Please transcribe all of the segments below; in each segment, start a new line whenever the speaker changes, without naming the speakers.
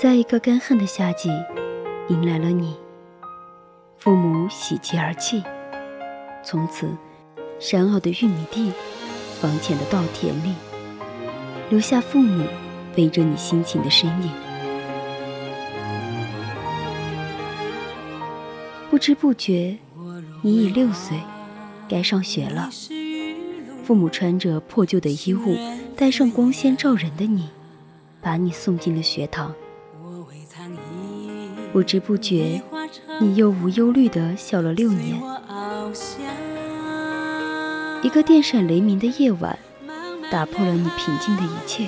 在一个干旱的夏季，迎来了你。父母喜极而泣，从此，山坳的玉米地，房前的稻田里，留下父母背着你辛勤的身影。不知不觉，你已六岁，该上学了。父母穿着破旧的衣物，带上光鲜照人的你，把你送进了学堂。不知不觉，你又无忧虑地笑了六年。一个电闪雷鸣的夜晚，打破了你平静的一切。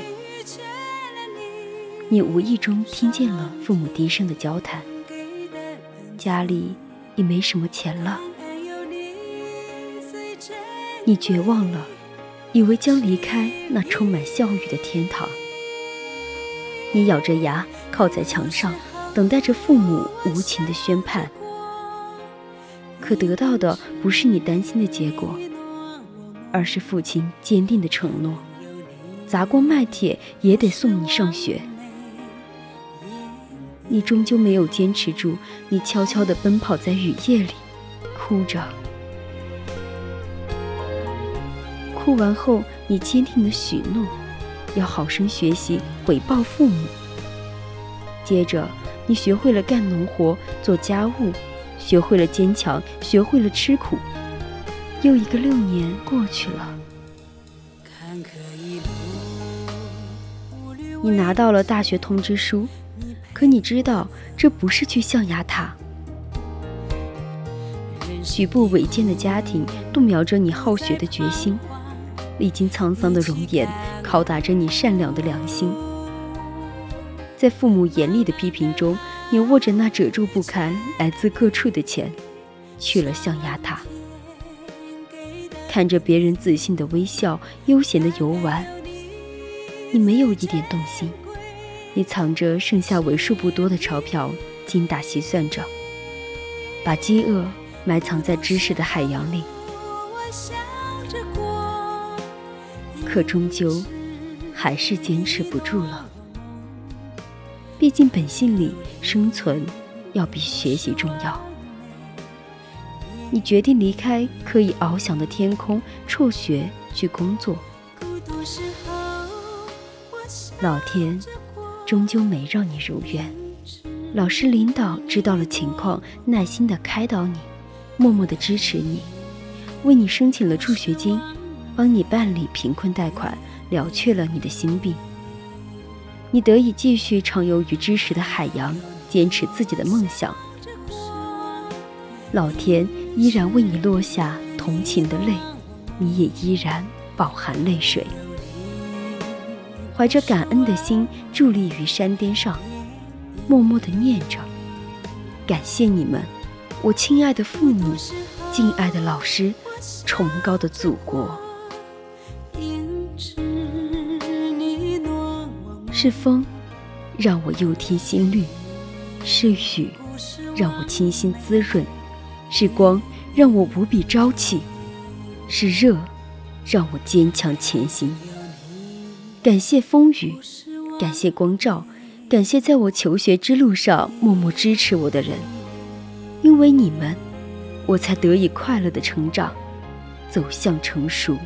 你无意中听见了父母低声的交谈。家里已没什么钱了，你绝望了，以为将离开那充满笑语的天堂。你咬着牙靠在墙上。等待着父母无情的宣判，可得到的不是你担心的结果，而是父亲坚定的承诺：砸锅卖铁也得送你上学。你终究没有坚持住，你悄悄地奔跑在雨夜里，哭着。哭完后，你坚定地许诺，要好生学习，回报父母。接着。你学会了干农活、做家务，学会了坚强，学会了吃苦。又一个六年过去了，你拿到了大学通知书，可你知道这不是去象牙塔。举步维艰的家庭动摇着你好学的决心，历经沧桑的容颜拷打着你善良的良心。在父母严厉的批评中，你握着那褶皱不堪、来自各处的钱，去了象牙塔。看着别人自信的微笑、悠闲的游玩，你没有一点动心。你藏着剩下为数不多的钞票，精打细算着，把饥饿埋藏在知识的海洋里。可终究，还是坚持不住了。毕竟本性里生存要比学习重要。你决定离开可以翱翔的天空，辍学去工作。老天终究没让你如愿。老师领导知道了情况，耐心的开导你，默默的支持你，为你申请了助学金，帮你办理贫困贷款，了却了你的心病。你得以继续畅游于知识的海洋，坚持自己的梦想。老天依然为你落下同情的泪，你也依然饱含泪水，怀着感恩的心伫立于山巅上，默默地念着：感谢你们，我亲爱的父母，敬爱的老师，崇高的祖国。是风，让我又添新绿；是雨，让我清新滋润；是光，让我无比朝气；是热，让我坚强前行。感谢风雨，感谢光照，感谢在我求学之路上默默支持我的人。因为你们，我才得以快乐的成长，走向成熟。